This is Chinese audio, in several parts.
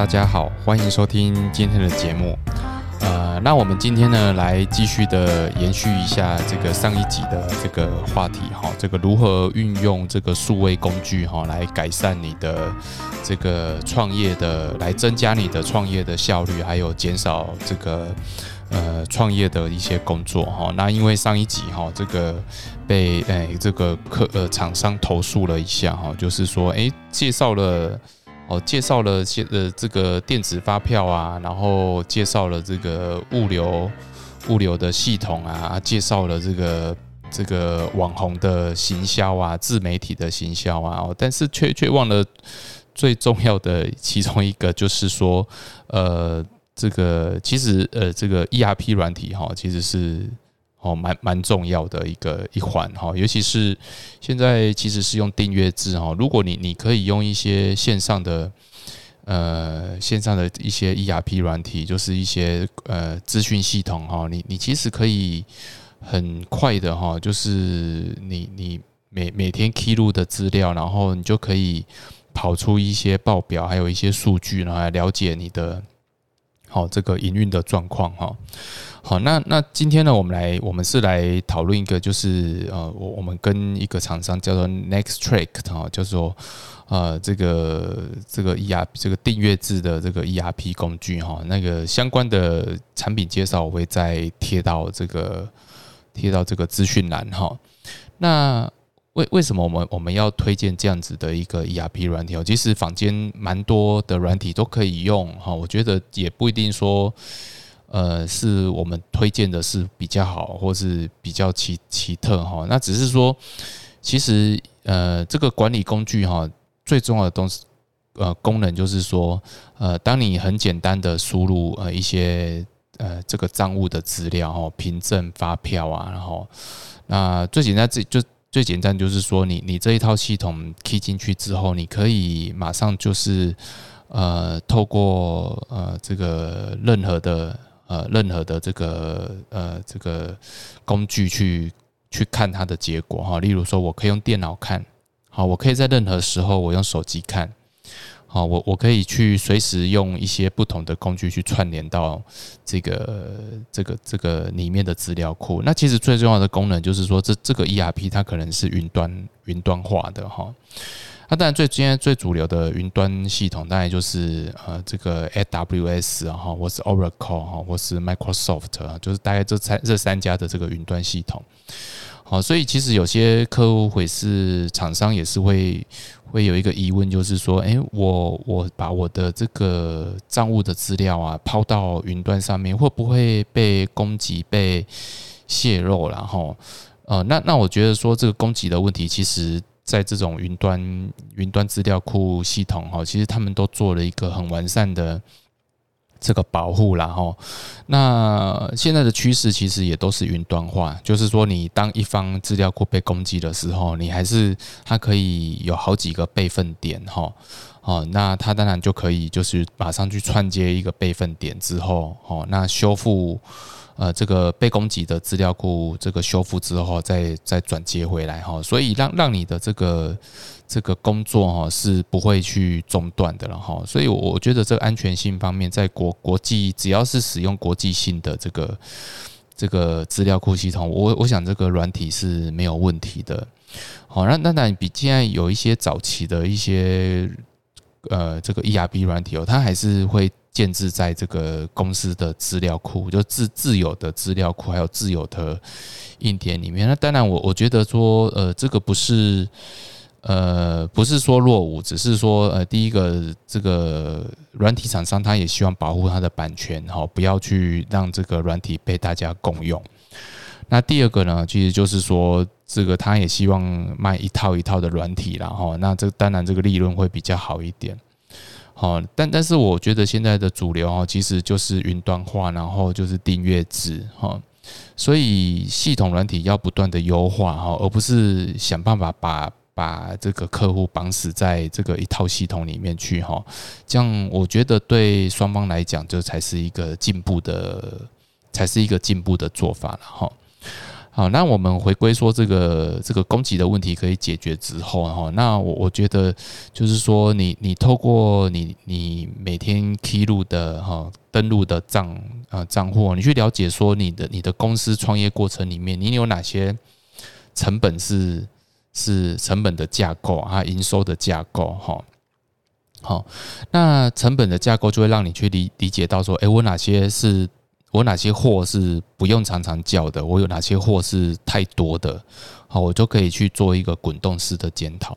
大家好，欢迎收听今天的节目。呃，那我们今天呢，来继续的延续一下这个上一集的这个话题哈，这个如何运用这个数位工具哈，来改善你的这个创业的，来增加你的创业的效率，还有减少这个呃创业的一些工作哈。那因为上一集哈，这个被哎这个客呃厂商投诉了一下哈，就是说哎介绍了。哦，介绍了些呃这个电子发票啊，然后介绍了这个物流物流的系统啊，介绍了这个这个网红的行销啊，自媒体的行销啊，哦但是却却忘了最重要的其中一个，就是说呃这个其实呃这个 ERP 软体哈，其实是。哦，蛮蛮重要的一个一环哈，尤其是现在其实是用订阅制哈。如果你你可以用一些线上的呃线上的一些 ERP 软体，就是一些呃资讯系统哈，你你其实可以很快的哈，就是你你每每天 key 录的资料，然后你就可以跑出一些报表，还有一些数据，然后来了解你的好这个营运的状况哈。好，那那今天呢，我们来，我们是来讨论一个，就是呃，我我们跟一个厂商叫做 Nexttrack 哈，叫做呃这个这个 ERP 这个订阅制的这个 ERP 工具哈，那个相关的产品介绍我会再贴到这个贴到这个资讯栏哈。那为为什么我们我们要推荐这样子的一个 ERP 软体哦？其实坊间蛮多的软体都可以用哈，我觉得也不一定说。呃，是我们推荐的是比较好，或是比较奇奇特哈。那只是说，其实呃，这个管理工具哈，最重要的东西呃功能就是说，呃，当你很简单的输入呃一些呃这个账务的资料哈，凭证、发票啊，然后那最简单自己就最简单就是说，你你这一套系统 key 进去之后，你可以马上就是呃透过呃这个任何的。呃，任何的这个呃这个工具去去看它的结果哈，例如说我可以用电脑看，好，我可以在任何时候我用手机看，好，我我可以去随时用一些不同的工具去串联到这个这个这个里面的资料库。那其实最重要的功能就是说，这这个 ERP 它可能是云端云端化的哈。那当然，最今天最主流的云端系统，当然就是呃这个 AWS 啊哈，或是 Oracle 哈，或是 Microsoft 啊，就是大概这三这三家的这个云端系统。好，所以其实有些客户会是厂商也是会会有一个疑问，就是说，哎，我我把我的这个账务的资料啊抛到云端上面，会不会被攻击、被泄露？然后，呃，那那我觉得说这个攻击的问题，其实。在这种云端云端资料库系统哈，其实他们都做了一个很完善的这个保护啦哈。那现在的趋势其实也都是云端化，就是说你当一方资料库被攻击的时候，你还是它可以有好几个备份点哈。哦，那它当然就可以就是马上去串接一个备份点之后，哦，那修复。呃，这个被攻击的资料库，这个修复之后，再再转接回来哈，所以让让你的这个这个工作哈是不会去中断的了哈，所以我觉得这个安全性方面，在国国际只要是使用国际性的这个这个资料库系统，我我想这个软体是没有问题的。好，那那那比现在有一些早期的一些呃这个 ERP 软体哦，它还是会。建置在这个公司的资料库，就自自有的资料库，还有自有的硬件里面。那当然，我我觉得说，呃，这个不是，呃，不是说落伍，只是说，呃，第一个，这个软体厂商他也希望保护他的版权，哈，不要去让这个软体被大家共用。那第二个呢，其实就是说，这个他也希望卖一套一套的软体，然后，那这当然这个利润会比较好一点。好，但但是我觉得现在的主流哈，其实就是云端化，然后就是订阅制哈，所以系统软体要不断的优化哈，而不是想办法把把这个客户绑死在这个一套系统里面去哈，这样我觉得对双方来讲，这才是一个进步的，才是一个进步的做法了哈。好，那我们回归说这个这个供给的问题可以解决之后哈，那我我觉得就是说你你透过你你每天披露的哈登录的账啊账户，你去了解说你的你的公司创业过程里面你有哪些成本是是成本的架构啊营收的架构哈。好，那成本的架构就会让你去理理解到说，诶，我哪些是我哪些货是不用常常叫的，我有哪些货是太多的，好，我就可以去做一个滚动式的检讨。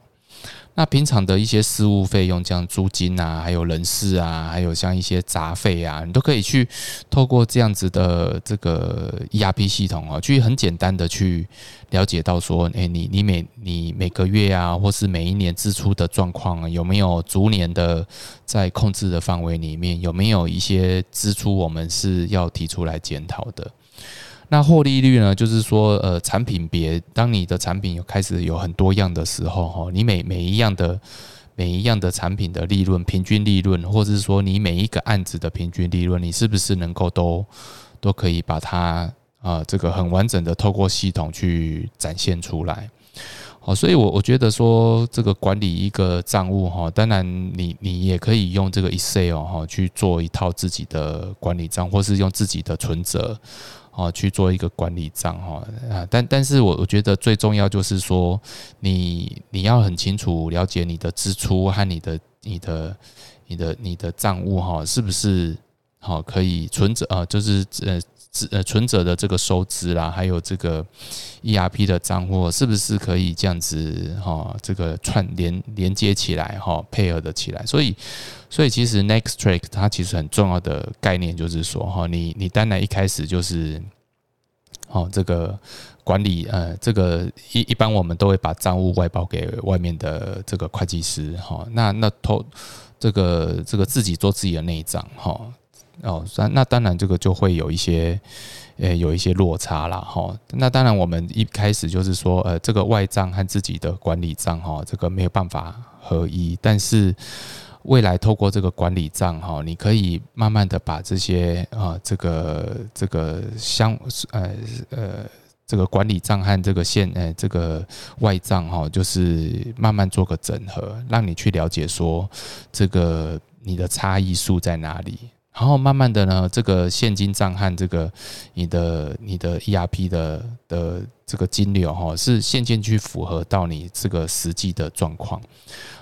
那平常的一些事务费用，像租金啊，还有人事啊，还有像一些杂费啊，你都可以去透过这样子的这个 ERP 系统啊，去很简单的去了解到说，诶，你你每你每个月啊，或是每一年支出的状况啊有没有逐年的在控制的范围里面，有没有一些支出我们是要提出来检讨的。那获利率呢？就是说，呃，产品别，当你的产品有开始有很多样的时候，哈，你每每一样的每一样的产品的利润平均利润，或者是说你每一个案子的平均利润，你是不是能够都都可以把它啊，这个很完整的透过系统去展现出来？好，所以我我觉得说，这个管理一个账务哈，当然你你也可以用这个 Excel 哈去做一套自己的管理账，或是用自己的存折。哦，去做一个管理账哈啊，但但是我我觉得最重要就是说，你你要很清楚了解你的支出和你的你的你的你的账务哈，是不是好可以存折啊？就是呃。呃，存折的这个收支啦，还有这个 ERP 的账户，是不是可以这样子哈？这个串联连接起来哈，配合的起来。所以，所以其实 Next Track 它其实很重要的概念就是说哈，你你当然一开始就是，哦，这个管理呃，这个一一般我们都会把账务外包给外面的这个会计师哈。那那投这个这个自己做自己的内账哈。哦，那那当然这个就会有一些，呃，有一些落差了哈。那当然我们一开始就是说，呃，这个外账和自己的管理账哈，这个没有办法合一。但是未来透过这个管理账哈，你可以慢慢的把这些啊，这个这个相呃呃这个管理账和这个现呃这个外账哈，就是慢慢做个整合，让你去了解说这个你的差异数在哪里。然后慢慢的呢，这个现金账和这个你的你的 ERP 的的这个金流哈，是渐渐去符合到你这个实际的状况。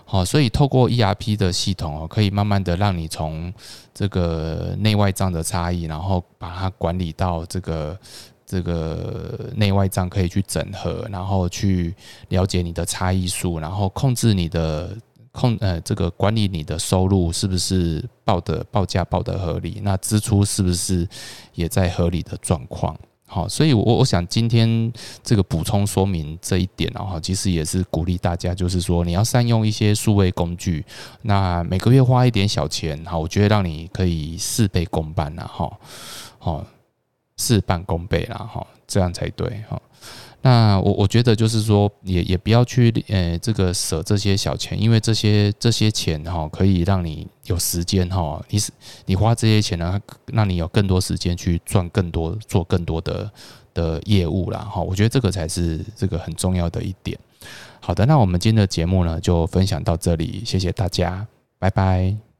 好，所以透过 ERP 的系统哦，可以慢慢的让你从这个内外账的差异，然后把它管理到这个这个内外账可以去整合，然后去了解你的差异数，然后控制你的。控呃，这个管理你的收入是不是报的报价报的合理？那支出是不是也在合理的状况？好，所以，我我想今天这个补充说明这一点哦，哈，其实也是鼓励大家，就是说你要善用一些数位工具，那每个月花一点小钱，哈，我觉得让你可以事倍功半了，哈，好，事半功倍了，哈，这样才对，哈。那我我觉得就是说，也也不要去呃这个舍这些小钱，因为这些这些钱哈，可以让你有时间哈，你是你花这些钱呢，让你有更多时间去赚更多、做更多的的业务啦哈。我觉得这个才是这个很重要的一点。好的，那我们今天的节目呢，就分享到这里，谢谢大家，拜拜。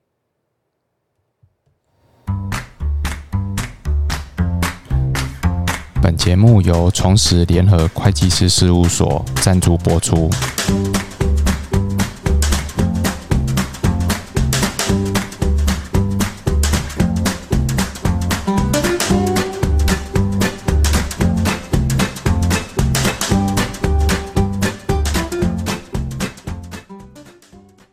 本节目由重实联合会计师事务所赞助播出。